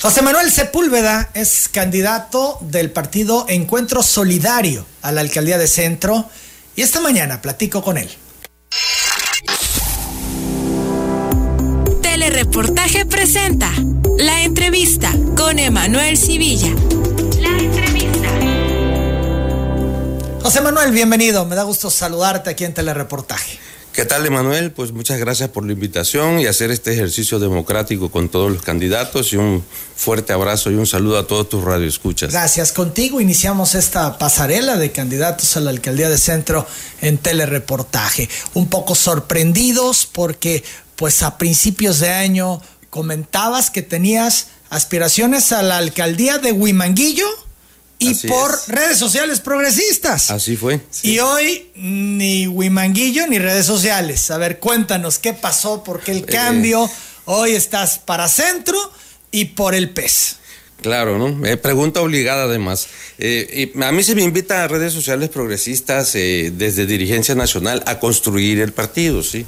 José Manuel Sepúlveda es candidato del partido Encuentro Solidario a la alcaldía de Centro y esta mañana platico con él. Telereportaje presenta la entrevista con Emanuel Civilla. La entrevista. José Manuel, bienvenido. Me da gusto saludarte aquí en Telereportaje. ¿Qué tal, Emanuel? Pues muchas gracias por la invitación y hacer este ejercicio democrático con todos los candidatos y un fuerte abrazo y un saludo a todos tus radioescuchas. Gracias. Contigo iniciamos esta pasarela de candidatos a la alcaldía de Centro en telereportaje. Un poco sorprendidos porque, pues, a principios de año comentabas que tenías aspiraciones a la alcaldía de Huimanguillo y por redes sociales progresistas. Así fue. Y hoy ni Huimanguillo ni redes sociales. A ver, cuéntanos qué pasó, por qué el eh, cambio. Hoy estás para centro y por el PES. Claro, ¿no? Eh, pregunta obligada además. Eh, a mí se me invita a redes sociales progresistas eh, desde dirigencia nacional a construir el partido, ¿sí?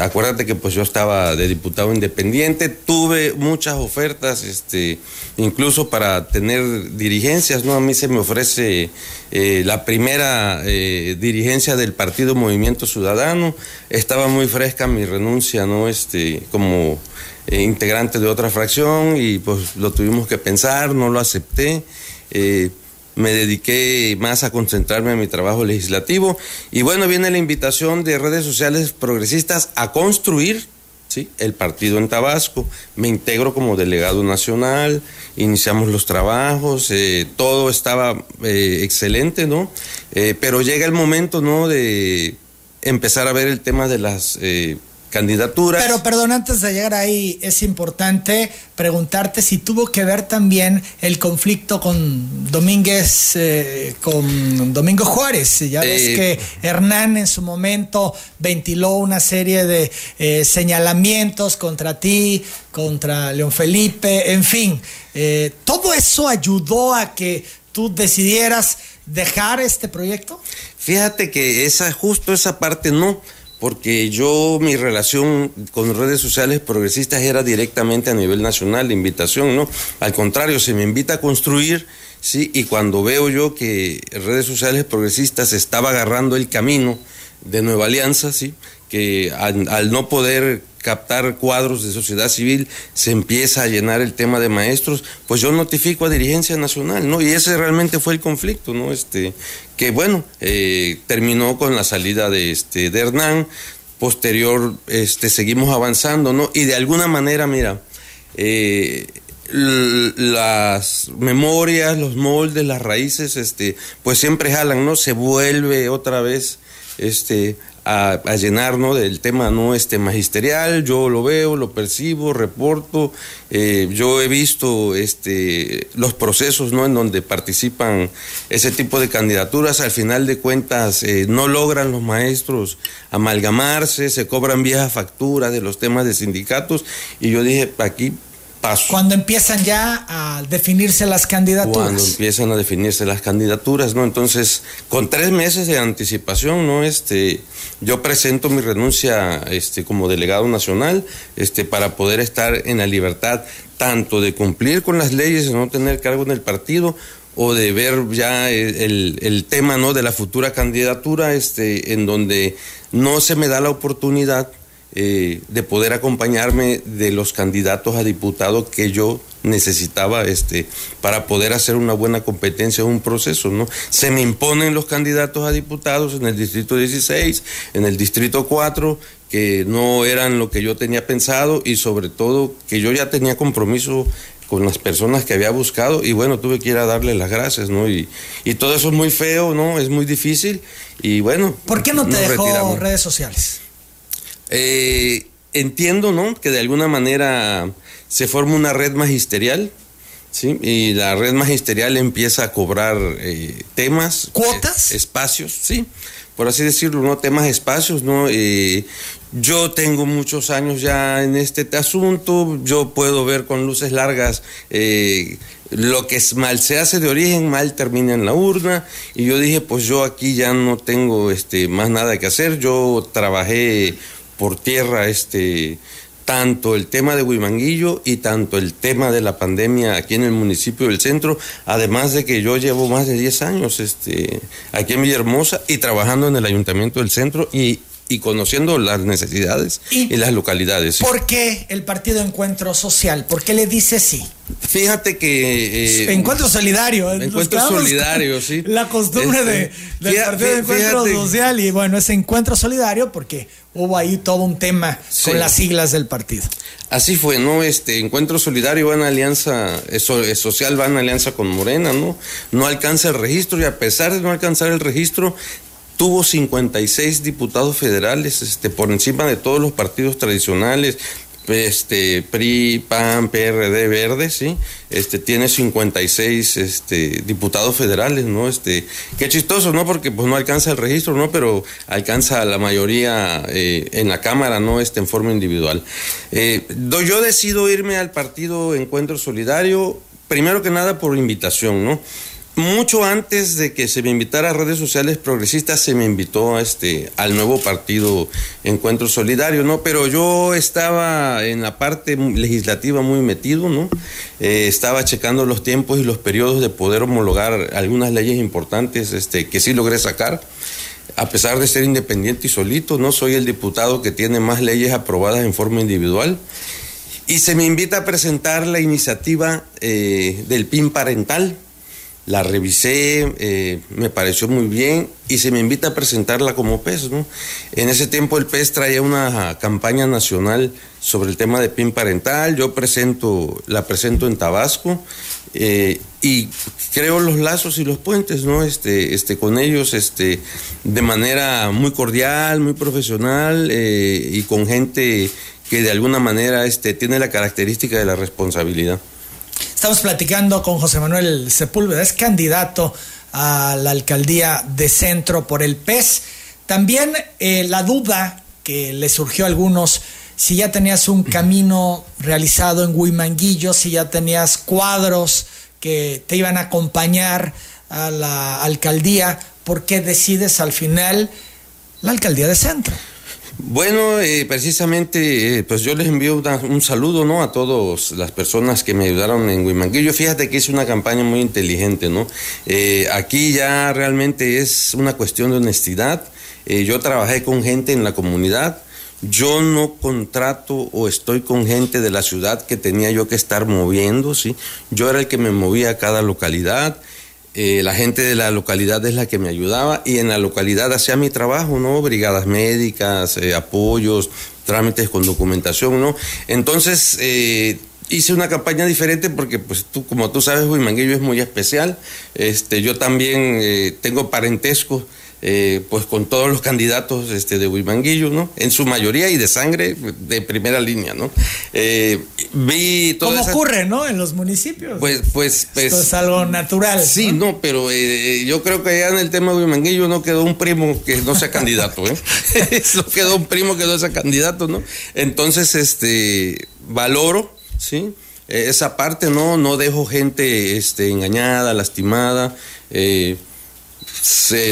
acuérdate que pues yo estaba de diputado independiente, tuve muchas ofertas, este, incluso para tener dirigencias, ¿no? A mí se me ofrece la primera dirigencia del partido Movimiento Ciudadano, estaba muy fresca mi renuncia, ¿no? Este, como eh, integrante de otra fracción y pues lo tuvimos que pensar, no lo acepté. Eh, me dediqué más a concentrarme en mi trabajo legislativo y bueno, viene la invitación de redes sociales progresistas a construir ¿sí? el partido en Tabasco. Me integro como delegado nacional, iniciamos los trabajos, eh, todo estaba excelente, ¿no? pero llega el momento, ¿no? De empezar a ver el tema de las candidaturas. Pero perdón, antes de llegar ahí, es importante preguntarte si tuvo que ver también el conflicto con Domínguez, eh, con Domingo Juárez. Ya ves eh, que Hernán en su momento ventiló una serie de eh, señalamientos contra ti, contra León Felipe, en fin. ¿Todo eso ayudó a que tú decidieras dejar este proyecto? Fíjate que esa, justo esa parte no porque yo mi relación con redes sociales progresistas era directamente a nivel nacional, de invitación, ¿no? Al contrario, se me invita a construir, ¿sí? Y cuando veo yo que redes sociales progresistas estaba agarrando el camino de Nueva Alianza, ¿sí? Que al no poder captar cuadros de sociedad civil, se empieza a llenar el tema de maestros, pues yo notifico a dirigencia nacional, ¿no? Y ese realmente fue el conflicto, ¿no? Este, que bueno, eh, terminó con la salida de, este, de Hernán, posterior este, seguimos avanzando, ¿no? Y de alguna manera, mira, eh, las memorias, los moldes, las raíces, este, pues siempre jalan, ¿no? Se vuelve otra vez este, a, a, llenar del tema no este magisterial. Yo lo veo lo percibo reporto. Eh, yo he visto este los procesos no en donde participan ese tipo de candidaturas. Al final de cuentas eh, no logran los maestros amalgamarse se cobran viejas facturas de los temas de sindicatos. Y yo dije aquí cuando empiezan ya a definirse las candidaturas. Cuando empiezan a definirse las candidaturas, ¿no? Entonces, con tres meses de anticipación, ¿no? Este, yo presento mi renuncia este, como delegado nacional este, para poder estar en la libertad tanto de cumplir con las leyes, de no tener cargo en el partido, o de ver ya el, el, tema no de la futura candidatura este en donde no se me da la oportunidad eh, de poder acompañarme de los candidatos a diputado que yo necesitaba este, para poder hacer una buena competencia en un proceso. ¿no? Se me imponen los candidatos a diputados en el distrito 16, en el distrito 4, que no eran lo que yo tenía pensado y sobre todo que yo ya tenía compromiso con las personas que había buscado y bueno, tuve que ir a darle las gracias, ¿no? Y, y todo eso es muy feo, ¿no? Es muy difícil y bueno. ¿Por qué no te dejó redes sociales? Eh, entiendo, ¿no? Que de alguna manera se forma una red magisterial, ¿sí? Y la red magisterial empieza a cobrar eh, temas. ¿Cuotas? Eh, espacios, sí. Por así decirlo, ¿no? Temas, espacios, ¿no? yo tengo muchos años ya en este asunto, yo puedo ver con luces largas lo que mal se hace de origen, mal termina en la urna. Y yo dije, pues yo aquí ya no tengo este, más nada que hacer. Yo trabajé por tierra este tanto el tema de Huimanguillo y tanto el tema de la pandemia aquí en el municipio del centro, además de que yo llevo más de 10 años este, aquí en Villahermosa y trabajando en el ayuntamiento del centro y y conociendo las necesidades y, las localidades. ¿Por qué el Partido Encuentro Social? ¿Por qué le dice sí? Fíjate que... Eh, encuentro solidario. Encuentro solidario, sí. La costumbre de, este, del Partido Encuentro Social y bueno, ese encuentro solidario porque hubo ahí todo un tema con las siglas del partido. Así fue, ¿no? Este encuentro solidario va en alianza, eso, social va en alianza con Morena, ¿no? No alcanza el registro y a pesar de no alcanzar el registro, tuvo 56 diputados federales este, por encima de todos los partidos tradicionales, este PRI, PAN, PRD, Verde, sí, este tiene 56 este diputados federales, ¿no? Este, qué chistoso, ¿no? Porque pues no alcanza el registro, ¿no? Pero alcanza la mayoría eh, en la Cámara, ¿no? Este en forma individual. Eh, yo decido irme al partido Encuentro Solidario, primero que nada por invitación, ¿no? Mucho antes de que se me invitara a redes sociales progresistas, se me invitó a este, al nuevo partido Encuentro Solidario, ¿no? Pero yo estaba en la parte legislativa muy metido, ¿no? Eh, estaba checando los tiempos y los periodos de poder homologar algunas leyes importantes este, que sí logré sacar. A pesar de ser independiente y solito, no soy el diputado que tiene más leyes aprobadas en forma individual. Y se me invita a presentar la iniciativa eh, del PIN parental, la revisé, eh, me pareció muy bien y se me invita a presentarla como PES. ¿no? En ese tiempo el PES traía una campaña nacional sobre el tema de PIN parental, yo presento, la presento en Tabasco eh, y creo los lazos y los puentes ¿no? este, este, con ellos este, de manera muy cordial, muy profesional eh, y con gente que de alguna manera este, tiene la característica de la responsabilidad. Estamos platicando con José Manuel Sepúlveda, es candidato a la alcaldía de centro por el PES. También eh, la duda que le surgió a algunos, si ya tenías un camino realizado en Huimanguillo, si ya tenías cuadros que te iban a acompañar a la alcaldía, ¿por qué decides al final la alcaldía de centro? Bueno, eh, precisamente, eh, pues yo les envío un saludo, ¿no? A todas las personas que me ayudaron en Huimanguillo. Fíjate que hice una campaña muy inteligente, ¿no? Eh, aquí ya realmente es una cuestión de honestidad. yo trabajé con gente en la comunidad. Yo no contrato o estoy con gente de la ciudad que tenía yo que estar moviendo, ¿sí? Yo era el que me movía a cada localidad. Eh, la gente de la localidad es la que me ayudaba y en la localidad hacía mi trabajo, ¿no? Brigadas médicas, eh, apoyos, trámites con documentación, ¿no? Entonces, eh, hice una campaña diferente porque, pues, tú, como tú sabes, Huimanguillo es muy especial. Este, yo también tengo parentesco eh, pues con todos los candidatos este, de Huimanguillo, ¿no? En su mayoría y de sangre de primera línea, ¿no? Eh, vi ¿Cómo ocurre, no? En los municipios. Pues, pues, pues. Esto es algo natural. Sí, no, pero eh, yo creo que ya en el tema de Huimanguillo no quedó un primo que no sea candidato, ¿eh? no quedó un primo que no sea candidato, ¿no? Entonces, este, valoro, ¿sí? esa parte, ¿no? No dejo gente este, engañada, lastimada. Eh,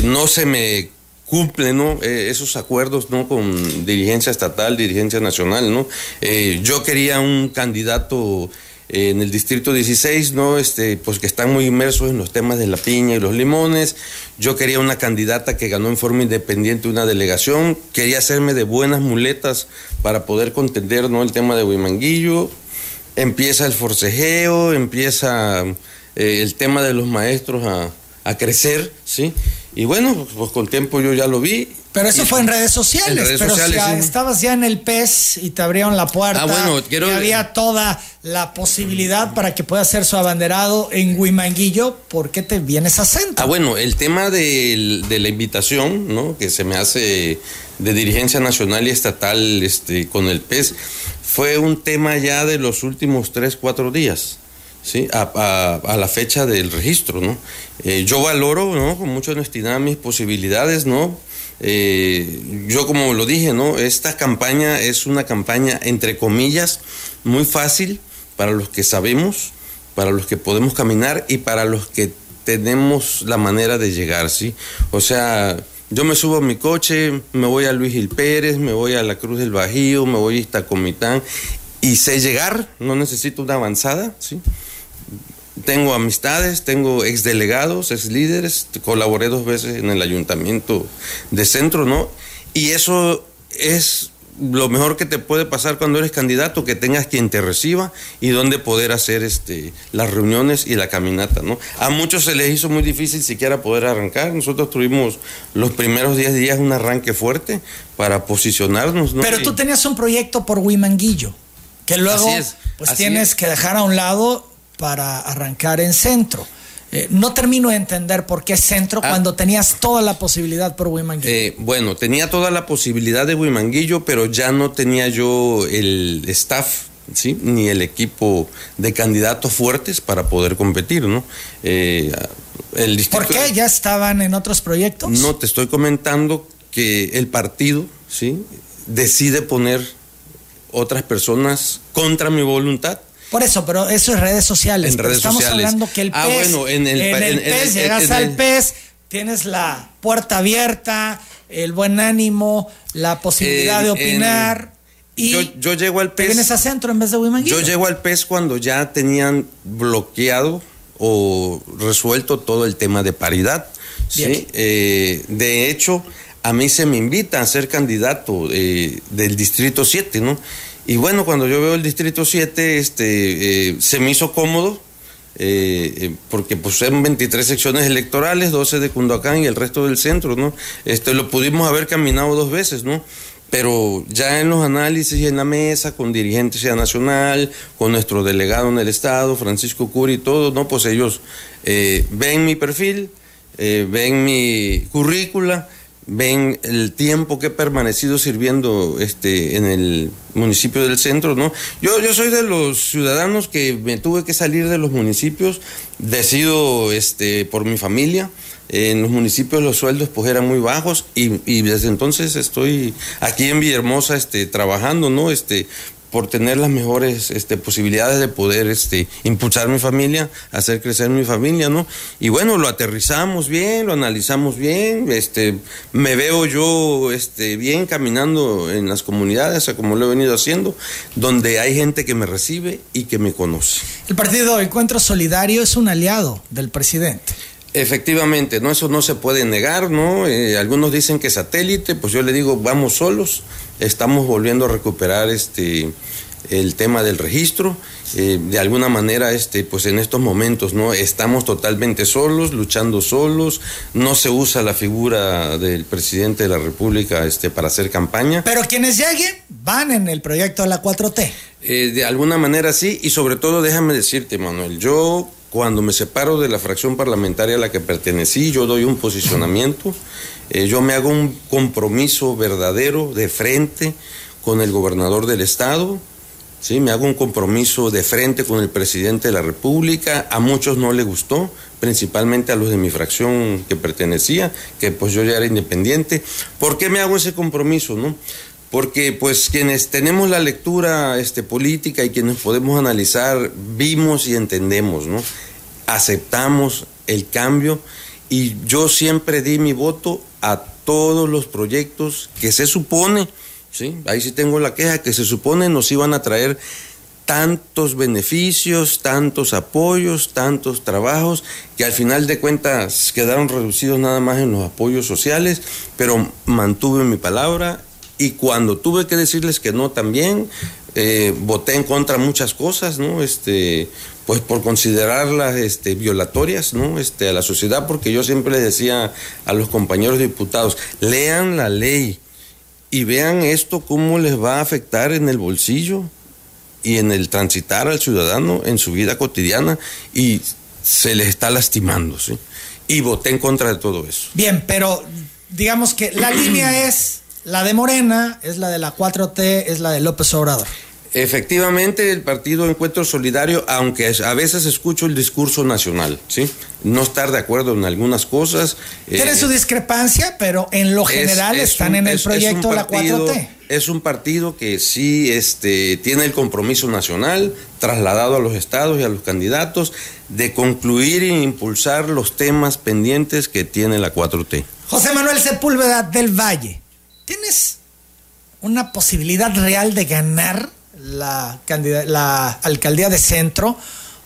no se me cumplen. Eh, esos acuerdos ¿no? con dirigencia estatal, dirigencia nacional. ¿no? Eh, yo quería un candidato eh, en el distrito 16, ¿no? Este, pues que están muy inmersos en los temas de la piña y los limones. Yo quería una candidata que ganó en forma independiente una delegación. Quería hacerme de buenas muletas para poder contender ¿no? el tema de Huimanguillo. Empieza el forcejeo, empieza el tema de los maestros a a crecer, ¿sí? Y bueno, pues con tiempo yo ya lo vi. Pero eso fue en redes sociales. En redes pero sociales, si estabas ya en el PES y te abrieron la puerta. Ah, bueno, quiero... Y había toda la posibilidad para que pueda ser su abanderado en Huimanguillo. ¿Por qué te vienes a centro? Ah, bueno, el tema de, de la invitación, ¿no? Que se me hace de dirigencia nacional y estatal este, con el PES, fue un tema ya de los últimos tres, cuatro días. ¿Sí? A, la fecha del registro, ¿no? Eh, yo valoro, ¿no? Con mucha honestidad mis posibilidades, ¿no? Eh, yo como lo dije, ¿no? Esta campaña es una campaña, entre comillas, muy fácil para los que sabemos, para los que podemos caminar y para los que tenemos la manera de llegar, ¿sí? O sea, Yo me subo a mi coche, me voy a Luis Gil Pérez, me voy a la Cruz del Bajío, me voy a Iztacomitán y sé llegar, no necesito una avanzada, ¿sí? Tengo amistades, tengo exdelegados, ex líderes, colaboré dos veces en el ayuntamiento de centro, ¿no? Y eso es lo mejor que te puede pasar cuando eres candidato, que tengas quien te reciba y donde poder hacer este, las reuniones y la caminata, ¿no? A muchos se les hizo muy difícil siquiera poder arrancar. Nosotros tuvimos los primeros 10 días un arranque fuerte para posicionarnos, ¿no? Pero tú tenías un proyecto por Huimanguillo, que luego pues tienes que dejar a un lado para arrancar en centro. Eh, no termino de entender por qué centro ah. cuando tenías toda la posibilidad por Huimanguillo. Eh, bueno, tenía toda la posibilidad de Huimanguillo, pero ya no tenía yo el staff, ¿sí? Ni el equipo de candidatos fuertes para poder competir, ¿no? Eh, el ¿Por qué? ¿Ya estaban en otros proyectos? No, te estoy comentando que el partido, ¿sí? Decide poner otras personas contra mi voluntad por eso, pero eso es redes sociales. En redes estamos hablando que el ah, PES, bueno, en el, en el llegas al PES, tienes la puerta abierta, el buen ánimo, la posibilidad de opinar. y yo, yo, llego al PES. vienes a centro en vez de. Yo llego al PES cuando ya tenían bloqueado o resuelto todo el tema de paridad. ¿sí? Eh, de hecho, a mí se me invita a ser candidato eh, del Distrito 7, ¿no? Y bueno, cuando yo veo el Distrito 7, este, eh, se me hizo cómodo, eh, eh, porque pues eran 23 secciones electorales, 12 de Cunduacán y el resto del centro, ¿no? Este, lo pudimos haber caminado dos veces, ¿no? Pero ya en los análisis y en la mesa, con dirigentes ya nacional, con nuestro delegado en el Estado, Francisco Curi y todo, ¿no? Pues ellos ven mi perfil, ven mi currícula, ven el tiempo que he permanecido sirviendo este, en el municipio del centro, ¿no? Yo, yo soy de los ciudadanos que me tuve que salir de los municipios, decido este, por mi familia. En los municipios los sueldos pues eran muy bajos y, y desde entonces estoy aquí en Villahermosa este, trabajando, ¿no? Este, por tener las mejores este, posibilidades de poder este, impulsar mi familia, hacer crecer mi familia, ¿no? Y bueno, lo aterrizamos bien, lo analizamos bien, este, me veo yo este, bien caminando en las comunidades, como lo he venido haciendo, donde hay gente que me recibe y que me conoce. El partido Encuentro Solidario es un aliado del presidente. Efectivamente, no eso no se puede negar, ¿no? Eh, algunos dicen que satélite, pues yo le digo vamos solos, estamos volviendo a recuperar este el tema del registro, eh, de alguna manera, este, pues en estos momentos, ¿no? Estamos totalmente solos, luchando solos, no se usa la figura del presidente de la República, este, para hacer campaña. Pero quienes lleguen van en el proyecto de la 4T. Eh, de alguna manera sí, y sobre todo déjame decirte, Manuel, yo cuando me separo de la fracción parlamentaria a la que pertenecí, yo doy un posicionamiento, eh, yo me hago un compromiso verdadero de frente con el gobernador del estado, ¿sí? me hago un compromiso de frente con el presidente de la República, a muchos no le gustó, principalmente a los de mi fracción que pertenecía, que pues yo ya era independiente. ¿Por qué me hago ese compromiso? No? Porque pues quienes tenemos la lectura este, política y quienes podemos analizar, vimos y entendemos, ¿no? Aceptamos el cambio y yo siempre di mi voto a todos los proyectos que se supone, ¿sí? Ahí sí tengo la queja, que se supone nos iban a traer tantos beneficios, tantos apoyos, tantos trabajos, que al final de cuentas quedaron reducidos nada más en los apoyos sociales, pero mantuve mi palabra y cuando tuve que decirles que no también, eh, voté en contra muchas cosas, ¿no? Este, pues por considerarlas este, violatorias, ¿no? Este, a la sociedad, porque yo siempre les decía a los compañeros diputados, lean la ley y vean esto cómo les va a afectar en el bolsillo y en el transitar al ciudadano en su vida cotidiana y se les está lastimando, ¿sí? Y voté en contra de todo eso. Bien, pero digamos que la línea es la de Morena es la de la 4T, es la de López Obrador. Efectivamente, el partido Encuentro Solidario, aunque a veces escucho el discurso nacional, ¿sí? No estar de acuerdo en algunas cosas. Tiene eh, su discrepancia, pero en lo general están en el proyecto de la 4T. Es un partido que sí este, tiene el compromiso nacional trasladado a los estados y a los candidatos de concluir e impulsar los temas pendientes que tiene la 4T. José Manuel Sepúlveda del Valle, ¿tienes una posibilidad real de ganar la, alcaldía de centro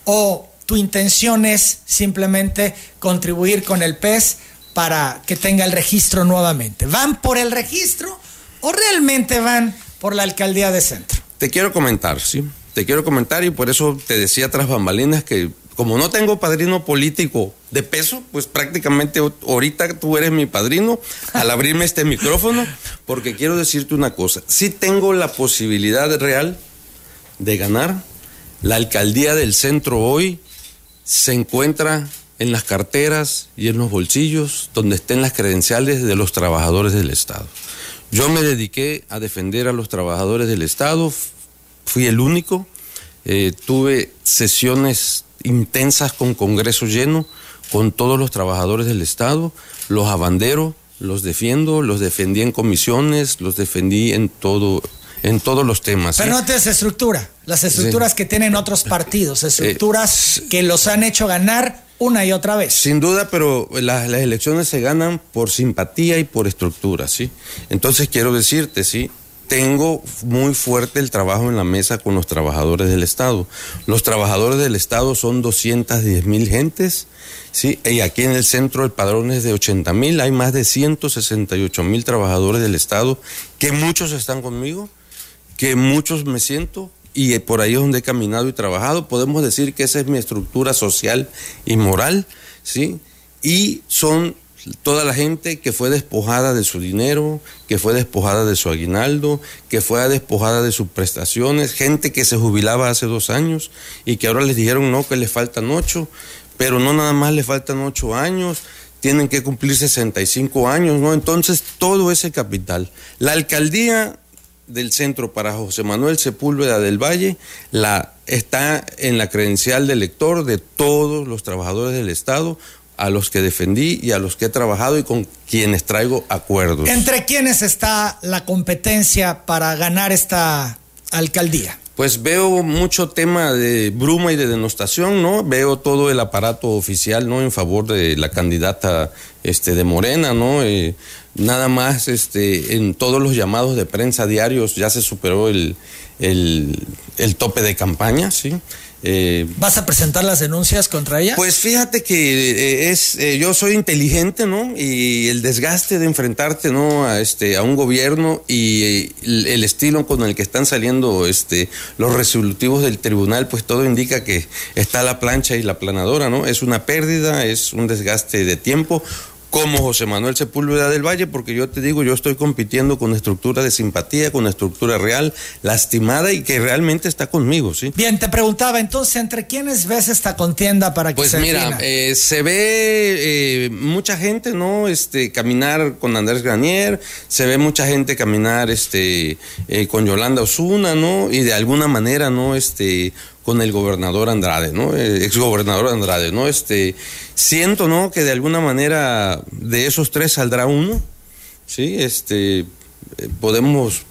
o tu intención es simplemente contribuir con el PES para que tenga el registro nuevamente? ¿Van por el registro o realmente van por la alcaldía de centro? Te quiero comentar, sí. Te quiero comentar y por eso te decía tras bambalinas que como no tengo padrino político de peso, pues prácticamente ahorita tú eres mi padrino al abrirme este micrófono, porque quiero decirte una cosa, sí tengo la posibilidad real de ganar, la alcaldía del centro hoy se encuentra en las carteras y en los bolsillos donde estén las credenciales de los trabajadores del Estado. Yo me dediqué a defender a los trabajadores del Estado, fui el único, eh, tuve sesiones intensas con Congreso lleno, con todos los trabajadores del Estado, los abandero, los defiendo, los defendí en comisiones, los defendí en todo en todos los temas. Pero no tienes estructura, las estructuras que tienen otros partidos, estructuras eh, que los han hecho ganar una y otra vez. Sin duda, pero las, las, elecciones se ganan por simpatía y por estructura, ¿sí? Entonces quiero decirte, ¿sí? Tengo muy fuerte el trabajo en la mesa con los trabajadores del Estado. Los trabajadores del Estado son 210 mil gentes, ¿sí? y aquí en el centro el padrón es de 80 mil, hay más de 168 mil trabajadores del Estado, que muchos están conmigo, que muchos me siento, y por ahí es donde he caminado y trabajado. Podemos decir que esa es mi estructura social y moral, ¿sí? Y son toda la gente que fue despojada de su dinero, que fue despojada de su aguinaldo, que fue despojada de sus prestaciones, gente que se jubilaba hace dos años y que ahora les dijeron no, que les faltan ocho, pero no nada más les faltan ocho años, tienen que cumplir 65 años, ¿no? Entonces, todo ese capital. La alcaldía del centro para José Manuel Sepúlveda del Valle la, está en la credencial de elector de todos los trabajadores del Estado a los que defendí y a los que he trabajado y con quienes traigo acuerdos. ¿Entre quiénes está la competencia para ganar esta alcaldía? Pues veo mucho tema de bruma y de denostación, ¿no? Veo todo el aparato oficial, ¿no? En favor de la candidata este, de Morena, ¿no? Eh, nada más este, en todos los llamados de prensa diarios ya se superó el, el, el tope de campaña, ¿sí? Eh, ¿Vas a presentar las denuncias contra ella? Pues fíjate que eh, es, eh, yo soy inteligente, ¿no? Y el desgaste de enfrentarte, ¿no? A este, a un gobierno y el, estilo con el que están saliendo, este, los resolutivos del tribunal, pues todo indica que está la plancha y la planadora, ¿no? Es una pérdida, es un desgaste de tiempo como José Manuel Sepúlveda del Valle, porque yo te digo, yo estoy compitiendo con estructura de simpatía, con estructura real, lastimada y que realmente está conmigo, ¿sí? Bien, te preguntaba, entonces, ¿entre quiénes ves esta contienda para que pues se Pues mira, eh, se ve eh, mucha gente, ¿no? Este, caminar con Andrés Granier, se ve mucha gente caminar, este, eh, con Yolanda Osuna, ¿no? Y de alguna manera, ¿no? Este, con el gobernador Andrade, ¿no? Eh, ex gobernador Andrade, ¿no? Este, siento, ¿no? Que de alguna manera de esos tres saldrá uno, ¿sí? Este, eh, podemos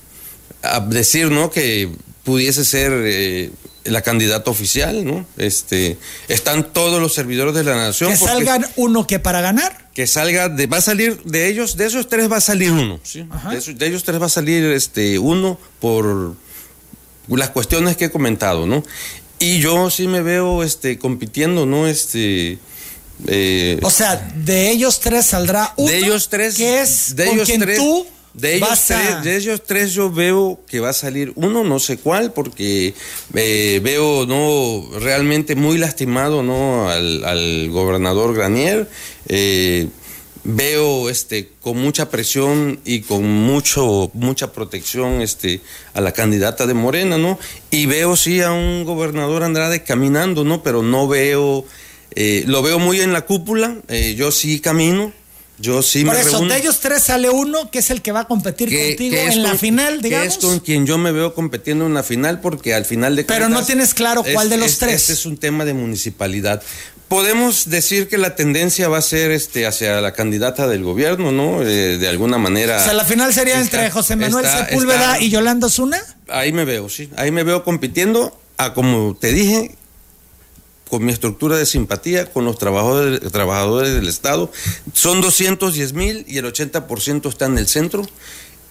ah, decir, ¿no? Que pudiese ser eh, la candidata oficial, ¿no? Este, están todos los servidores de la nación. Que salgan uno que para ganar. Que salga, de, va a salir de ellos, de esos tres va a salir uno, ¿sí? De, de, ellos tres va a salir este, uno por las cuestiones que he comentado, ¿no? Y yo sí me veo este, compitiendo, ¿no? Este. Eh, o sea, de ellos tres saldrá uno. De ellos tres. Que es de ellos tres, tú. De ellos, tres, de ellos tres yo veo que va a salir uno, no sé cuál, porque eh, veo no realmente muy lastimado no al, al gobernador Granier. Eh, veo este con mucha presión y con mucho mucha protección este a la candidata de Morena, ¿no? Y veo sí a un gobernador Andrade caminando, ¿no? Pero no veo eh, lo veo muy en la cúpula, eh, yo sí camino, yo sí Por me eso, de ellos tres sale uno que es el que va a competir contigo en la final, digamos. Que es con quien yo me veo compitiendo en la final, porque al final de Pero no tienes claro cuál de los tres. Este es un tema de municipalidad podemos decir que la tendencia va a ser este hacia la candidata del gobierno, ¿no? Eh, de alguna manera. O sea, la final sería entre José Manuel Sepúlveda y Yolanda Zuna. Ahí me veo, sí. Ahí me veo compitiendo a como te dije, con mi estructura de simpatía con los trabajadores, trabajadores del Estado. Son 210 mil y el 80% está en el centro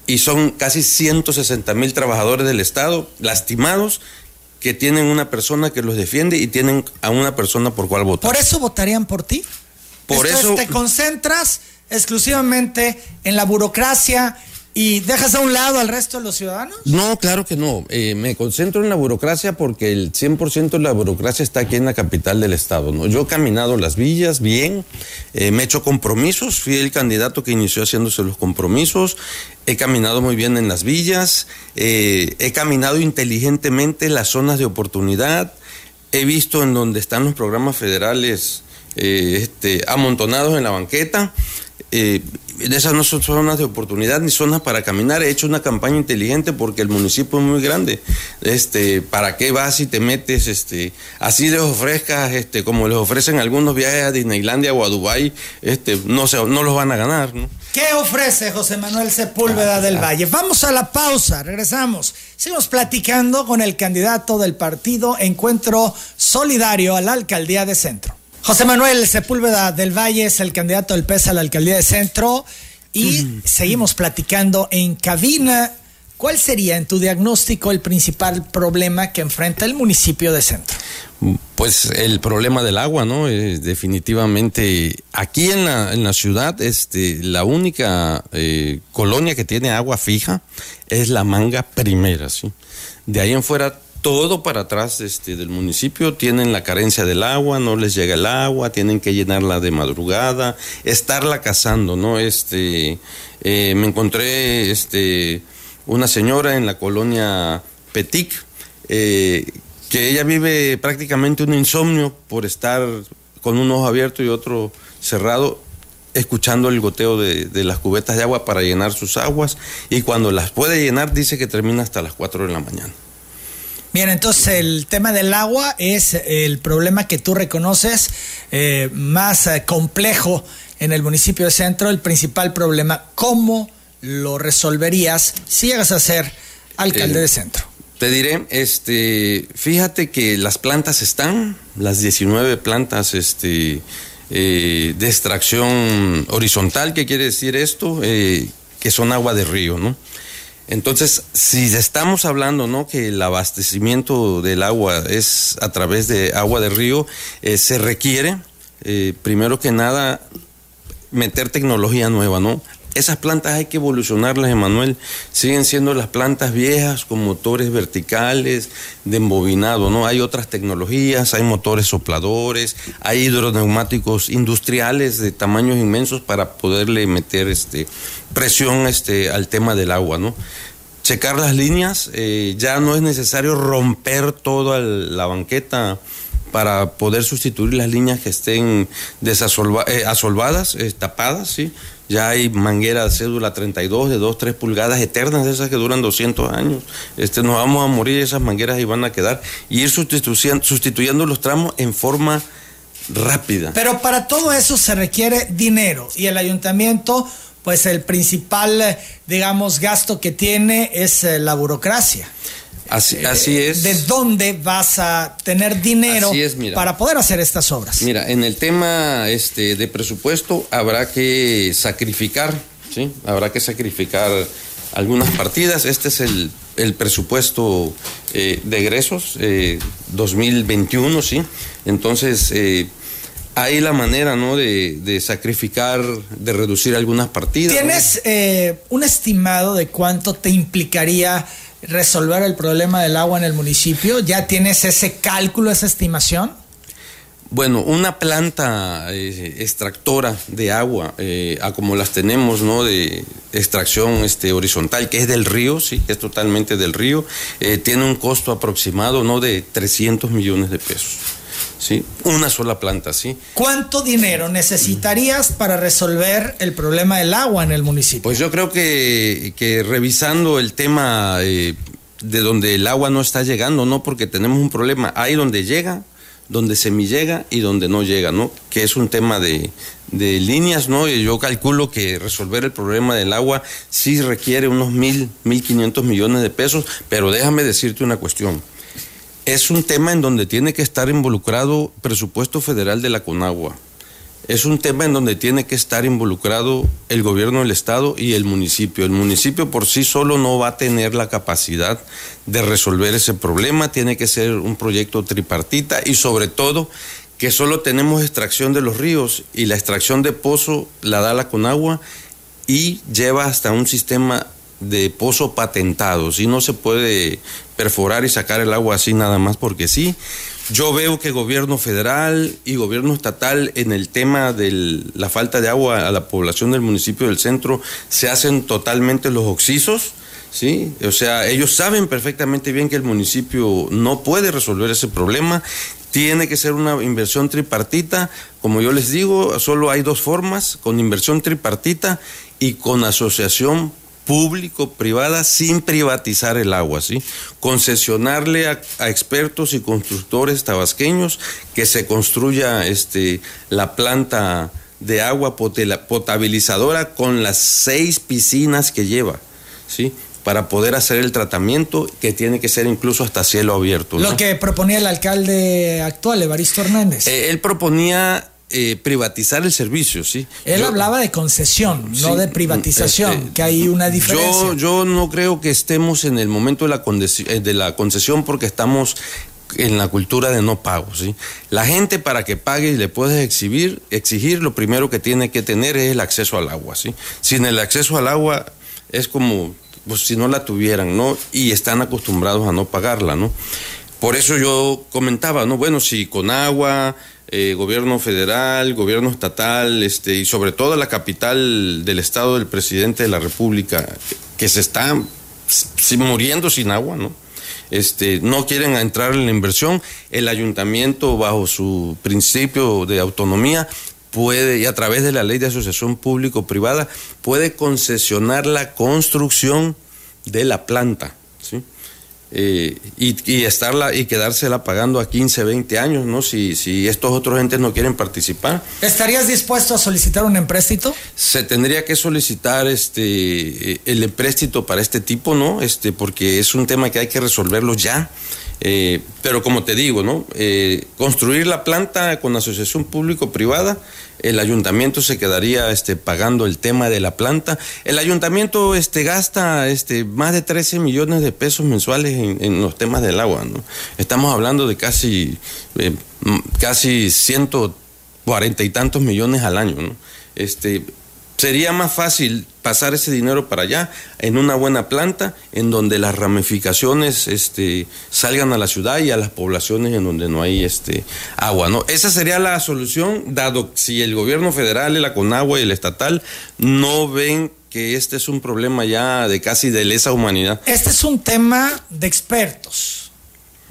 y son casi 160 mil trabajadores del Estado lastimados que tienen una persona que los defiende y tienen a una persona por cual votar. ¿Por eso votarían por ti? Por eso te concentras exclusivamente en la burocracia ¿Y dejas a un lado al resto de los ciudadanos? No, claro que no. Eh, me concentro en la burocracia porque el 100% de la burocracia está aquí en la capital del estado. ¿no? Yo he caminado las villas bien, eh, me he hecho compromisos, fui el candidato que inició haciéndose los compromisos, he caminado muy bien en las villas, eh, he caminado inteligentemente las zonas de oportunidad, he visto en donde están los programas federales este, amontonados en la banqueta. Esas no son zonas de oportunidad ni zonas para caminar. He hecho una campaña inteligente porque el municipio es muy grande. Este, ¿para qué vas y te metes? Este, así les ofrezcas, este, como les ofrecen algunos viajes a Disneylandia o a Dubai, este, no se, no los van a ganar, ¿no? ¿Qué ofrece José Manuel Sepúlveda ah, del ah. Valle? Vamos a la pausa, regresamos. Seguimos platicando con el candidato del partido Encuentro Solidario a la alcaldía de Centro. José Manuel Sepúlveda del Valle es el candidato del PES a la alcaldía de Centro y seguimos platicando en cabina. ¿Cuál sería en tu diagnóstico el principal problema que enfrenta el municipio de Centro? Pues el problema del agua, ¿no? definitivamente aquí en la, en la ciudad, este, la única eh, colonia que tiene agua fija es la manga primera, ¿sí? De ahí en fuera todo para atrás este, del municipio, tienen la carencia del agua, no les llega el agua, tienen que llenarla de madrugada, estarla cazando, ¿no? Este, eh, me encontré este, una señora en la colonia Petic, eh, que ella vive prácticamente un insomnio por estar con un ojo abierto y otro cerrado, escuchando el goteo de, de, las cubetas de agua para llenar sus aguas y cuando las puede llenar dice que termina hasta las 4 de la mañana. Bien, entonces el tema del agua es el problema que tú reconoces eh, más eh, complejo en el municipio de Centro, el principal problema. ¿Cómo lo resolverías si llegas a ser alcalde eh, de Centro? Te diré, este, fíjate que las plantas están, las 19 plantas este, de extracción horizontal, ¿qué quiere decir esto? que son agua de río, ¿no? Entonces, si estamos hablando, ¿no? Que el abastecimiento del agua es a través de agua de río, eh, se requiere, eh, primero que nada, meter tecnología nueva, ¿no? Esas plantas hay que evolucionarlas, Emanuel. Siguen siendo las plantas viejas con motores verticales de embobinado, ¿no? Hay otras tecnologías, hay motores sopladores, hay hidroneumáticos industriales de tamaños inmensos para poderle meter este, presión este, al tema del agua, ¿no? Checar las líneas, eh, ya no es necesario romper toda la banqueta para poder sustituir las líneas que estén desasolvadas, eh, eh, tapadas, ¿sí? Ya hay manguera de cédula 32 de 2, 3 pulgadas eternas, de esas que duran 200 años. Este, nos vamos a morir, esas mangueras y van a quedar. Y ir sustituyendo, sustituyendo los tramos en forma rápida. Pero para todo eso se requiere dinero y el ayuntamiento, pues el principal, digamos, gasto que tiene es eh, la burocracia. Así, eh, así es. ¿De dónde vas a tener dinero para poder hacer estas obras? Mira, en el tema este, de presupuesto habrá que sacrificar, ¿sí? Habrá que sacrificar algunas partidas. Este es el, presupuesto eh, de egresos 2021, ¿sí? Entonces, eh, hay la manera, ¿no? De, sacrificar, de reducir algunas partidas. ¿Tienes un estimado de cuánto te implicaría resolver el problema del agua en el municipio? ¿Ya tienes ese cálculo, esa estimación? Bueno, una planta eh, extractora de agua, eh, a como las tenemos, ¿no? De extracción este, horizontal, que es del río, sí, es totalmente del río, eh, tiene un costo aproximado, ¿no? De 300 millones de pesos. ¿Sí? Una sola planta, ¿sí? ¿Cuánto dinero necesitarías para resolver el problema del agua en el municipio? Pues yo creo que, que revisando el tema eh, de donde el agua no está llegando, ¿no? Porque tenemos un problema, hay donde llega, donde llega y donde no llega, ¿no? Que es un tema de, de líneas, ¿no? Y yo calculo que resolver el problema del agua sí requiere unos mil, mil quinientos millones de pesos, pero déjame decirte una cuestión es un tema en donde tiene que estar involucrado presupuesto federal de la Conagua. Es un tema en donde tiene que estar involucrado el gobierno del estado y el municipio. El municipio por sí solo no va a tener la capacidad de resolver ese problema, tiene que ser un proyecto tripartita y sobre todo que solo tenemos extracción de los ríos y la extracción de pozo la da la Conagua y lleva hasta un sistema de pozo patentado, si no se puede perforar y sacar el agua así nada más porque sí. Yo veo que gobierno federal y gobierno estatal en el tema de la falta de agua a la población del municipio del centro se hacen totalmente los oxisos, ¿sí? O sea, ellos saben perfectamente bien que el municipio no puede resolver ese problema, tiene que ser una inversión tripartita, como yo les digo, solo hay dos formas, con inversión tripartita y con asociación público-privada sin privatizar el agua, ¿sí? Concesionarle a, expertos y constructores tabasqueños que se construya este, la planta de agua potabilizadora con las seis piscinas que lleva, ¿sí? para poder hacer el tratamiento que tiene que ser incluso hasta cielo abierto. Lo que proponía el alcalde actual, Evaristo Hernández. Eh, él proponía eh, privatizar el servicio, ¿sí? Él hablaba de concesión, no de privatización, este, que hay una diferencia. Yo, yo no creo que estemos en el momento de la, eh, de la concesión porque estamos en la cultura de no pago, ¿sí? La gente para que pague y le puedes exhibir, exigir, lo primero que tiene que tener es el acceso al agua, ¿sí? Sin el acceso al agua es como pues, si no la tuvieran, ¿no? Y están acostumbrados a no pagarla, ¿no? Por eso yo comentaba, ¿no? Bueno, si con agua, eh, gobierno federal, gobierno estatal, este, y sobre todo la capital del estado del presidente de la República, que se está muriendo sin agua, ¿no? Este, no quieren entrar en la inversión, el ayuntamiento bajo su principio de autonomía puede, y a través de la ley de asociación público-privada, puede concesionar la construcción de la planta. ¿sí? Eh, y, estarla y quedársela pagando a 15, 20 años, ¿no? Si, si estos otros entes no quieren participar. ¿Estarías dispuesto a solicitar un empréstito? Se tendría que solicitar este el empréstito para este tipo, ¿no? Este, porque es un tema que hay que resolverlo ya. Eh, pero como te digo, ¿no? Eh, construir la planta con asociación público-privada, el ayuntamiento se quedaría este, pagando el tema de la planta. El ayuntamiento este, gasta este, más de 13 millones de pesos mensuales en, los temas del agua. ¿no? Estamos hablando de casi, eh, casi 140 y tantos millones al año. Este, sería más fácil pasar ese dinero para allá en una buena planta en donde las ramificaciones este, salgan a la ciudad y a las poblaciones en donde no hay este, agua. ¿no? Esa sería la solución, dado si el gobierno federal, la CONAGUA y el estatal no ven que este es un problema ya de casi de lesa humanidad. Este es un tema de expertos,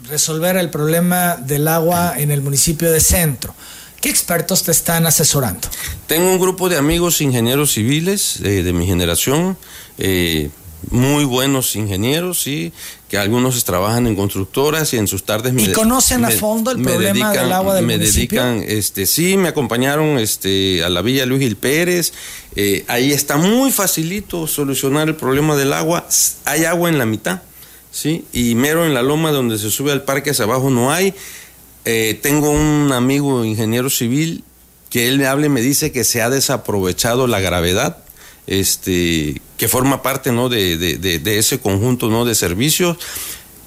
resolver el problema del agua en el municipio de Centro. ¿Qué expertos te están asesorando? Tengo un grupo de amigos ingenieros civiles eh, de mi generación, eh, muy buenos ingenieros, sí, que algunos trabajan en constructoras y en sus tardes ¿Y conocen a fondo el problema del agua del me dedican, este, sí, me acompañaron este, a la Villa Luis Gil Pérez. Eh, ahí está muy facilito solucionar el problema del agua. Hay agua en la mitad, sí, y mero en la loma donde se sube al parque hacia abajo no hay. Eh, tengo un amigo ingeniero civil que él me habla y me dice que se ha desaprovechado la gravedad, este, que forma parte ¿no? de, ese conjunto ¿no? de servicios.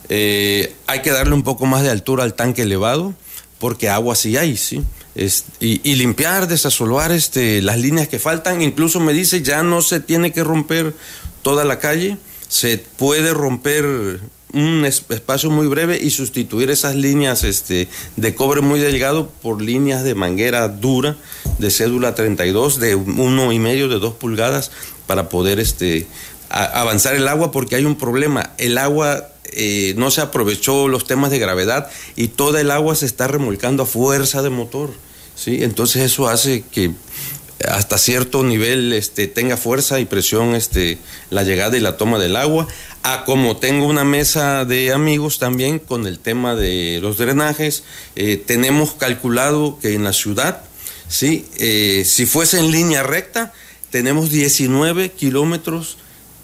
Eh, hay que darle un poco más de altura al tanque elevado, porque agua sí hay, ¿sí? y, limpiar, desasoluar este, las líneas que faltan. Incluso me dice, ya no se tiene que romper toda la calle, se puede romper un espacio muy breve y sustituir esas líneas este, de cobre muy delgado por líneas de manguera dura de cédula 32 de uno y medio de dos pulgadas para poder este, avanzar el agua porque hay un problema. El agua eh, no se aprovechó los temas de gravedad y toda el agua se está remolcando a fuerza de motor. ¿sí? Entonces eso hace que hasta cierto nivel este, tenga fuerza y presión este, la llegada y la toma del agua. A como tengo una mesa de amigos también con el tema de los drenajes, eh, tenemos calculado que en la ciudad. Eh, si fuese en línea recta, tenemos 19 kilómetros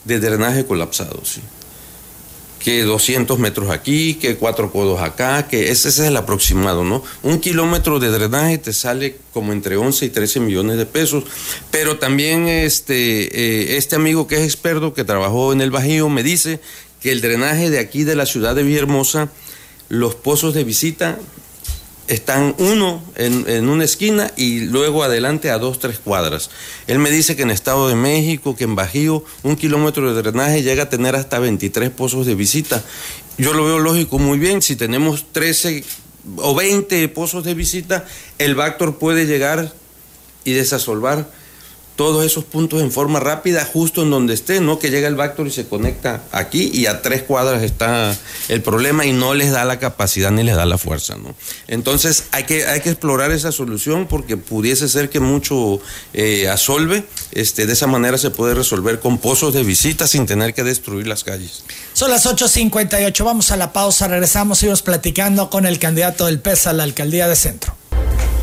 de drenaje colapsado. Que 200 metros aquí, que cuatro codos acá, que ese, es el aproximado, ¿no? Un kilómetro de drenaje te sale como entre 11 y 13 millones de pesos, pero también este, eh, este amigo que es experto, que trabajó en el Bajío, me dice que el drenaje de aquí de la ciudad de Villahermosa, los pozos de visita están uno en, una esquina y luego adelante a dos, tres cuadras. Él me dice que en Estado de México, que en Bajío, un kilómetro de drenaje llega a tener hasta 23 pozos de visita. Yo lo veo lógico muy bien, si tenemos 13 o 20 pozos de visita, el Bactor puede llegar y desasolvar todos esos puntos en forma rápida, justo en donde esté, no que llega el Bactor y se conecta aquí y a tres cuadras está el problema y no les da la capacidad ni les da la fuerza, ¿no? Entonces hay que, hay que explorar esa solución porque pudiese ser que mucho eh, asolve, este, de esa manera se puede resolver con pozos de visita sin tener que destruir las calles. Son las 8.58, vamos a la pausa, regresamos, seguimos platicando con el candidato del PES a la alcaldía de Centro.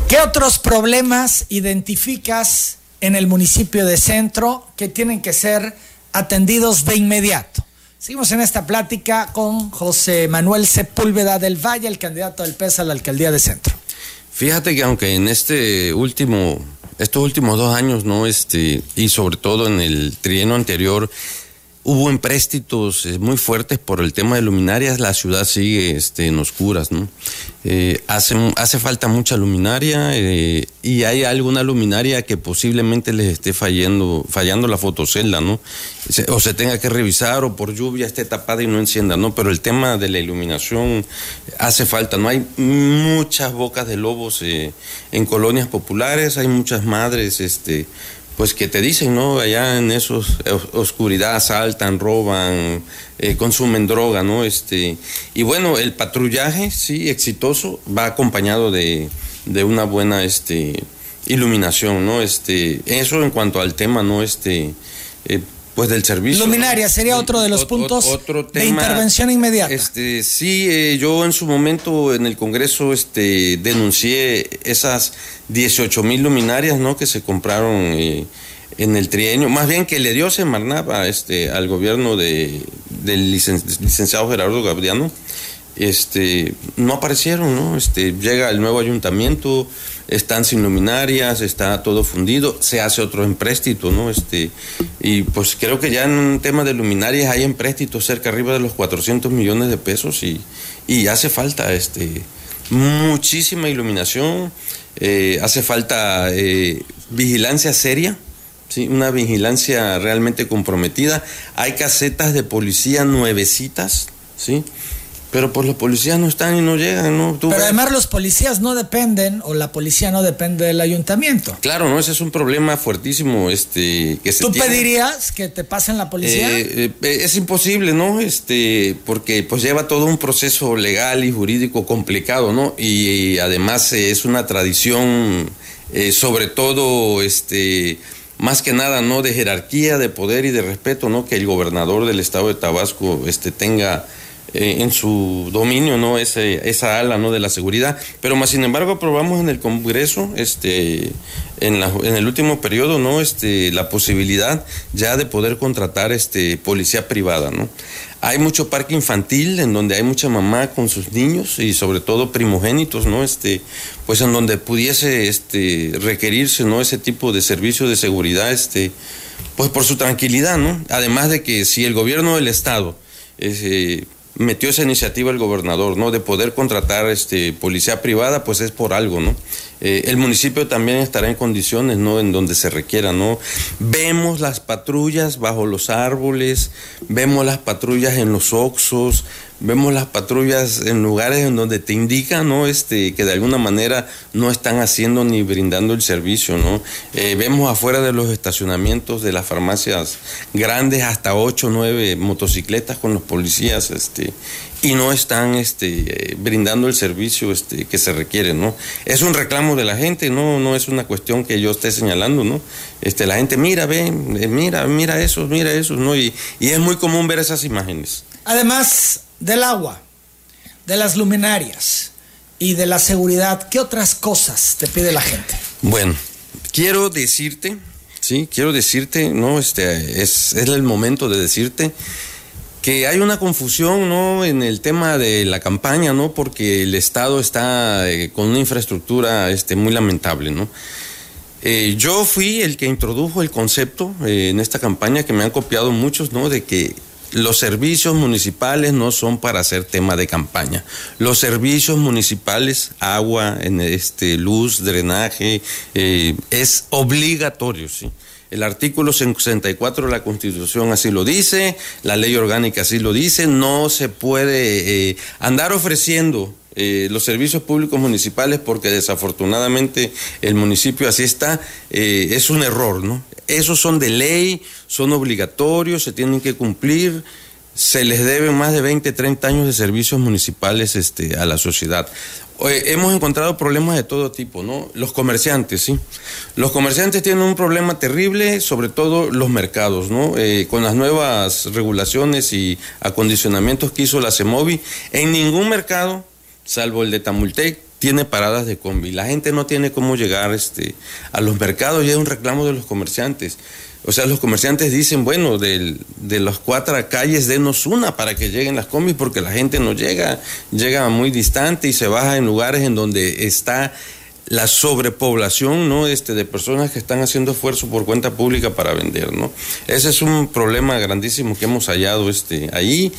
¿Qué otros problemas identificas? En el municipio de Centro que tienen que ser atendidos de inmediato. Seguimos en esta plática con José Manuel Sepúlveda del Valle, el candidato del PES a la alcaldía de Centro. Fíjate que aunque en este último, estos últimos dos años, ¿no? Este, y sobre todo en el trienio anterior, Hubo empréstitos eh, muy fuertes por el tema de luminarias, la ciudad sigue este, en oscuras, ¿no? Eh, hace, hace falta mucha luminaria eh, y hay alguna luminaria que posiblemente les esté fallando, fallando la fotocelda, ¿no? o se tenga que revisar o por lluvia esté tapada y no encienda, ¿no? Pero el tema de la iluminación hace falta, ¿no? Hay muchas bocas de lobos en colonias populares, hay muchas madres, este pues que te dicen, ¿no? Allá en esos oscuridad asaltan, roban, eh, consumen droga, ¿no? Este, y bueno, el patrullaje, sí, exitoso, va acompañado de, de una buena este, iluminación, ¿no? Este, eso en cuanto al tema, ¿no? Este, eh, pues del servicio. Luminaria sería otro de los puntos de intervención inmediata. Este, sí, eh, yo en su momento en el Congreso este, denuncié esas 18 mil luminarias ¿no? que se compraron eh, en el trienio, más bien que le dio Semarnap este, al gobierno de, del licenciado Gerardo Gabriano este, no aparecieron, ¿no? Este, llega el nuevo ayuntamiento, están sin luminarias, está todo fundido, se hace otro empréstito, ¿no? Este, y pues creo que ya en un tema de luminarias hay empréstitos cerca arriba de los 400 millones de pesos y, y hace falta este, muchísima iluminación, eh, hace falta eh, vigilancia seria. ¿sí? una vigilancia realmente comprometida. Hay casetas de policía nuevecitas, ¿sí? Pero pues los policías no están y no llegan, ¿no? Pero además los policías no dependen, o la policía no depende del ayuntamiento. Claro, ¿no? Ese es un problema fuertísimo, este, que se ¿Tú pedirías que te pasen la policía? Eh, eh, es imposible, ¿no? Este, porque pues lleva todo un proceso legal y jurídico complicado, ¿no? Y, además eh, es una tradición, sobre todo, este, más que nada, ¿no? De jerarquía, de poder y de respeto, ¿no? Que el gobernador del estado de Tabasco, este, tenga eh, en su dominio, ¿no? Ese, esa ala, ¿no? De la seguridad. Pero más sin embargo aprobamos en el Congreso, este, en, la, en el último periodo, ¿no? Este, la posibilidad ya de poder contratar, este, policía privada, ¿no? Hay mucho parque infantil en donde hay mucha mamá con sus niños y sobre todo primogénitos, ¿no? Este, pues en donde pudiese, este, requerirse, ¿no? Ese tipo de servicio de seguridad, este, pues por su tranquilidad, ¿no? Además de que si el gobierno del estado eh, metió esa iniciativa el gobernador, ¿no? De poder contratar este policía privada, pues es por algo, ¿no? Eh, el municipio también estará en condiciones, ¿no? En donde se requiera, ¿no? Vemos las patrullas bajo los árboles, vemos las patrullas en los oxos, vemos las patrullas en lugares en donde te indican, ¿no? Este, que de alguna manera no están haciendo ni brindando el servicio, ¿no? Eh, vemos afuera de los estacionamientos de las farmacias grandes hasta 8 o 9 motocicletas con los policías, este, y no están este, eh, brindando el servicio este, que se requiere, ¿no? Es un reclamo de la gente, no, no es una cuestión que yo esté señalando, ¿no? Este, la gente mira, ve, eh, mira, mira eso, mira eso, ¿no? Y, y es muy común ver esas imágenes. Además, del agua, de las luminarias y de la seguridad, ¿qué otras cosas te pide la gente? Bueno, quiero decirte, sí, quiero decirte, no, este, es, el momento de decirte que hay una confusión ¿no? en el tema de la campaña, ¿no? porque el Estado está eh, con una infraestructura este, muy lamentable. ¿no? Eh, yo fui el que introdujo el concepto eh, en esta campaña que me han copiado muchos, ¿no? de que los servicios municipales no son para hacer tema de campaña. Los servicios municipales, agua, este, luz, drenaje, es obligatorio, ¿sí? El artículo 64 de la Constitución así lo dice, la ley orgánica así lo dice, no se puede eh, andar ofreciendo eh, los servicios públicos municipales porque desafortunadamente el municipio así está, eh, es un error, ¿no? Esos son de ley, son obligatorios, se tienen que cumplir se les deben más de 20, 30 años de servicios municipales este, a la sociedad. hemos encontrado problemas de todo tipo, ¿no? Los comerciantes, ¿sí? Los comerciantes tienen un problema terrible, sobre todo los mercados, ¿no? Eh, con las nuevas regulaciones y acondicionamientos que hizo la CEMOVI, en ningún mercado, salvo el de Tamultec, tiene paradas de combi. La gente no tiene cómo llegar este, a los mercados y es un reclamo de los comerciantes. O sea, los comerciantes dicen, bueno, de las cuatro calles denos una para que lleguen las combis porque la gente no llega, llega muy distante y se baja en lugares en donde está la sobrepoblación ¿no? este, de personas que están haciendo esfuerzo por cuenta pública para vender. ¿no? Ese es un problema grandísimo que hemos hallado este, ahí.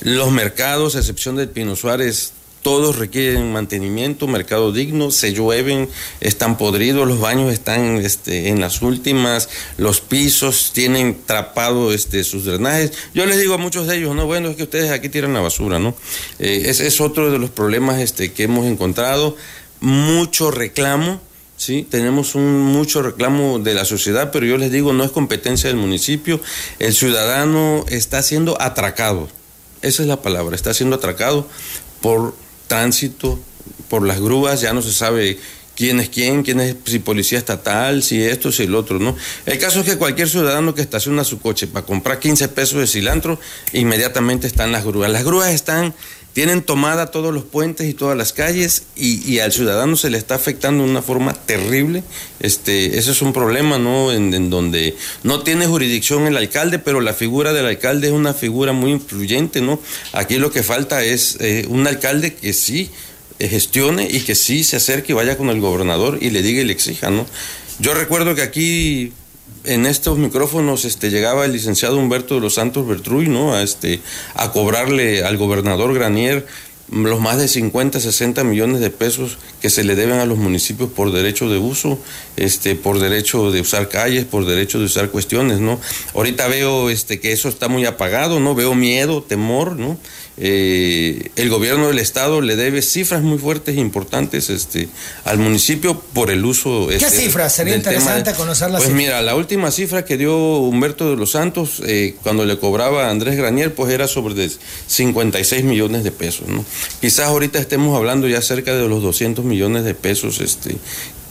Los mercados, a excepción del Pino Suárez, todos requieren mantenimiento, mercado digno, se llueven, están podridos, los baños están este, en las últimas, los pisos tienen trapado este, sus drenajes. Yo les digo a muchos de ellos, no, bueno, es que ustedes aquí tiran la basura, ¿no? Eh, ese es otro de los problemas este, que hemos encontrado, mucho reclamo. Sí, tenemos un mucho reclamo de la sociedad, pero yo les digo, no es competencia del municipio. El ciudadano está siendo atracado. Esa es la palabra, está siendo atracado por tránsito, por las grúas, ya no se sabe quién es quién, quién es, si policía estatal, si esto, si el otro, ¿no? El caso es que cualquier ciudadano que estaciona su coche para comprar 15 pesos de cilantro, inmediatamente están las grúas. Las grúas están tienen tomada todos los puentes y todas las calles y, al ciudadano se le está afectando de una forma terrible. Este, ese es un problema, ¿no? En, donde no tiene jurisdicción el alcalde, pero la figura del alcalde es una figura muy influyente, ¿no? Aquí lo que falta es eh, un alcalde que sí eh, gestione y que sí se acerque y vaya con el gobernador y le diga y le exija, ¿no? Yo recuerdo que aquí en estos micrófonos este, llegaba el licenciado Humberto de los Santos Bertruy, ¿no? A, este, a cobrarle al gobernador Granier los más de 50, 60 millones de pesos que se le deben a los municipios por derecho de uso, este, por derecho de usar calles, por derecho de usar cuestiones, ¿no? Ahorita veo este, que eso está muy apagado, ¿no? Veo miedo, temor, ¿no? Eh, el gobierno del estado le debe cifras muy fuertes e importantes este, al municipio por el uso. ¿Qué este, cifras? Sería interesante conocerlas. Pues mira, la última cifra que dio Humberto de los Santos eh, cuando le cobraba a Andrés Granier, pues era sobre de 56 millones de pesos. ¿no? Quizás ahorita estemos hablando ya cerca de los 200 millones de pesos este,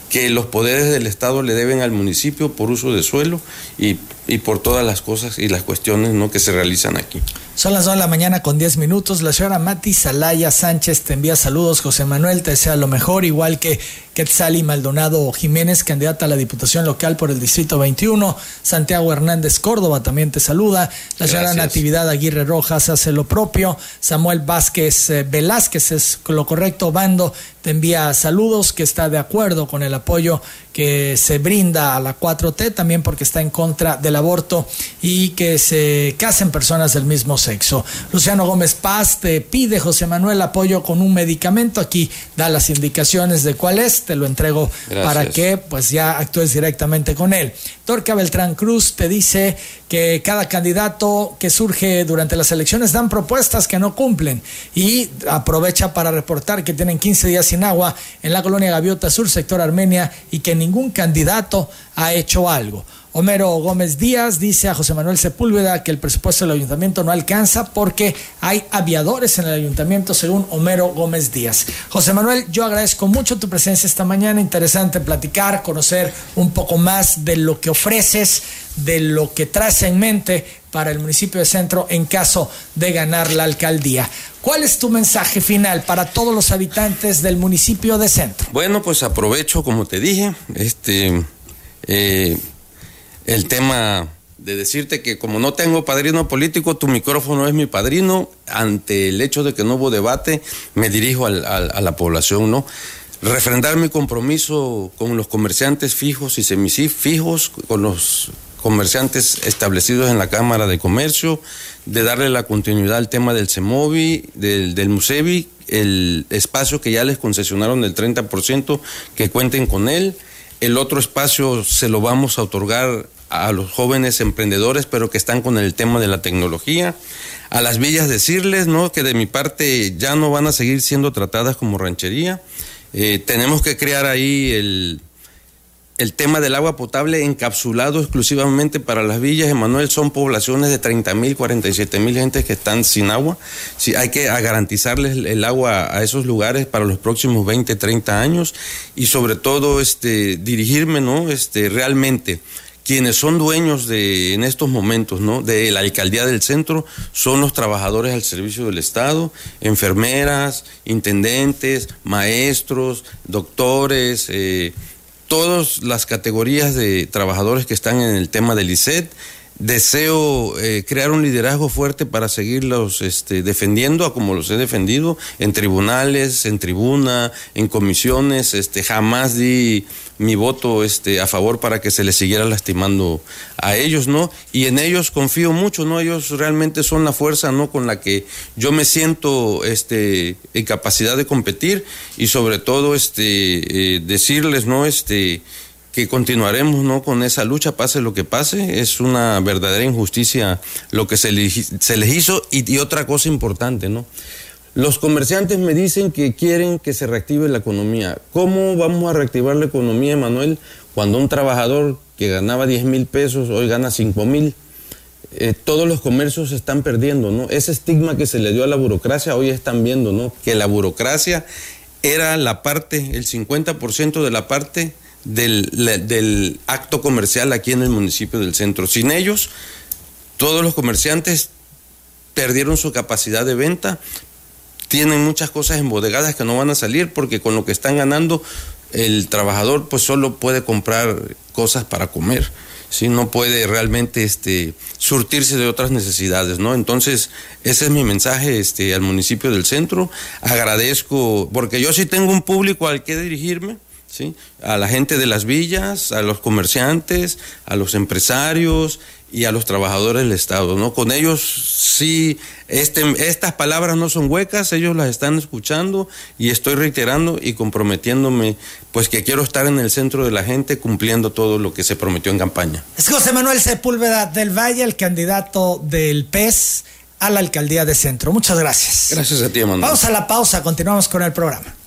que los poderes del Estado le deben al municipio por uso de suelo y, y por todas las cosas y las cuestiones ¿no? que se realizan aquí. Son las 2 de la mañana con 10 minutos. La señora Mati Salaya Sánchez te envía saludos. José Manuel te desea lo mejor, igual que Quetzali Maldonado Jiménez, candidata a la Diputación Local por el Distrito 21. Santiago Hernández Córdoba también te saluda. La señora Natividad Aguirre Rojas hace lo propio. Samuel Vázquez eh, Velázquez es lo correcto. Bando te envía saludos, que está de acuerdo con el apoyo que se brinda a la 4T, también porque está en contra del aborto y que se casen personas del mismo sexo. Luciano Gómez Paz te pide, José Manuel, apoyo con un medicamento. Aquí da las indicaciones de cuál es, te lo entrego para que pues ya actúes directamente con él. Torca Beltrán Cruz te dice que cada candidato que surge durante las elecciones dan propuestas que no cumplen y aprovecha para reportar que tienen 15 días sin agua en la colonia Gaviota Sur, sector Armenia, y que ningún candidato ha hecho algo. Homero Gómez Díaz dice a José Manuel Sepúlveda que el presupuesto del ayuntamiento no alcanza porque hay aviadores en el ayuntamiento, según Homero Gómez Díaz. José Manuel, yo agradezco mucho tu presencia esta mañana. Interesante platicar, conocer un poco más de lo que ofreces, de lo que traes en mente para el municipio de Centro en caso de ganar la alcaldía. ¿Cuál es tu mensaje final para todos los habitantes del municipio de Centro? Bueno, pues aprovecho, como te dije, este. Eh, el tema de decirte que como no tengo padrino político, tu micrófono es mi padrino, ante el hecho de que no hubo debate, me dirijo a la población, ¿no? Refrendar mi compromiso con los comerciantes fijos y semisifijos, con los comerciantes establecidos en la Cámara de Comercio, de darle la continuidad al tema del CEMOVI, del, del MUSEVI, el espacio que ya les concesionaron del 30%, que cuenten con él. El otro espacio se lo vamos a otorgar a los jóvenes emprendedores, pero que están con el tema de la tecnología. A las villas decirles, ¿no? Que de mi parte ya no van a seguir siendo tratadas como ranchería. Eh, tenemos que crear ahí el, el tema del agua potable encapsulado exclusivamente para las villas. Emanuel, son poblaciones de 30 mil, 47 mil gente que están sin agua. Sí, hay que garantizarles el agua a esos lugares para los próximos 20, 30 años y sobre todo este, dirigirme ¿no? este, realmente quienes son dueños de, en estos momentos. De la alcaldía del centro son los trabajadores al servicio del Estado, enfermeras, intendentes, maestros, doctores, eh, todas las categorías de trabajadores que están en el tema del ICET. Deseo eh, crear un liderazgo fuerte para seguirlos este, defendiendo, como los he defendido, en tribunales, en tribuna, en comisiones. Este, jamás di mi voto este, a favor para que se les siguiera lastimando a ellos, ¿no? Y en ellos confío mucho, ¿no? Ellos realmente son la fuerza, ¿no? Con la que yo me siento este, en capacidad de competir y sobre todo este, eh, decirles, ¿no? Este, que continuaremos ¿no? con esa lucha, pase lo que pase. Es una verdadera injusticia lo que se les, hizo y, y, otra cosa importante, ¿no? Los comerciantes me dicen que quieren que se reactive la economía. ¿Cómo vamos a reactivar la economía, Manuel, cuando un trabajador que ganaba 10 mil pesos hoy gana 5 mil? Eh, todos los comercios se están perdiendo, ¿no? Ese estigma que se le dio a la burocracia, hoy están viendo, ¿no? Que la burocracia era la parte, el 50% de la parte del, del acto comercial aquí en el municipio del centro. Sin ellos, todos los comerciantes perdieron su capacidad de venta, tienen muchas cosas embodegadas que no van a salir porque con lo que están ganando el trabajador pues solo puede comprar cosas para comer. ¿sí? no puede realmente este, surtirse de otras necesidades, ¿no? Entonces, ese es mi mensaje este, al municipio del centro. Agradezco, porque yo sí tengo un público al que dirigirme, ¿sí? A la gente de las villas, a los comerciantes, a los empresarios, y a los trabajadores del Estado, ¿no? Con ellos sí, este, estas palabras no son huecas, ellos las están escuchando y estoy reiterando y comprometiéndome, pues que quiero estar en el centro de la gente cumpliendo todo lo que se prometió en campaña. Es José Manuel Sepúlveda del Valle, el candidato del PES a la alcaldía de Centro. Muchas gracias. Gracias a ti, Manuel. Vamos a la pausa, continuamos con el programa.